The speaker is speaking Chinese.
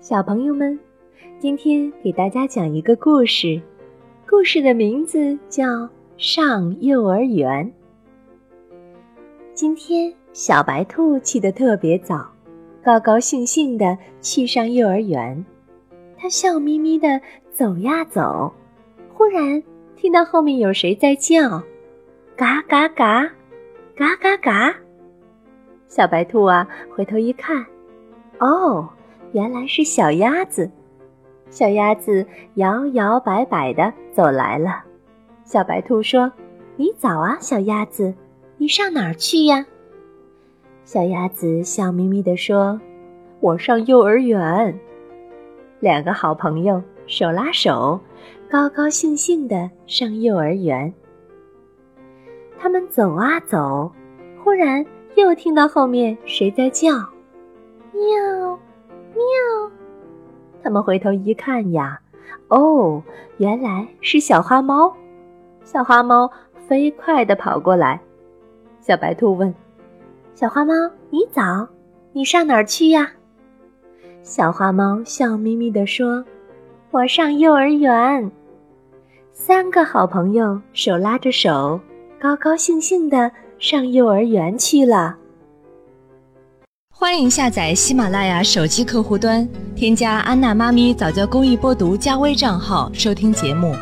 小朋友们，今天给大家讲一个故事，故事的名字叫《上幼儿园》。今天小白兔起得特别早，高高兴兴地去上幼儿园。它笑眯眯地走呀走，忽然听到后面有谁在叫：“嘎嘎嘎，嘎嘎嘎！”小白兔啊，回头一看，哦。原来是小鸭子，小鸭子摇摇摆摆的走来了。小白兔说：“你早啊，小鸭子，你上哪儿去呀？”小鸭子笑眯眯地说：“我上幼儿园。”两个好朋友手拉手，高高兴兴的上幼儿园。他们走啊走，忽然又听到后面谁在叫：“！”喵！他们回头一看呀，哦，原来是小花猫。小花猫飞快地跑过来。小白兔问：“小花猫，你早？你上哪儿去呀？”小花猫笑眯眯地说：“我上幼儿园。”三个好朋友手拉着手，高高兴兴地上幼儿园去了。欢迎下载喜马拉雅手机客户端，添加安娜妈咪早教公益播读加微账号收听节目。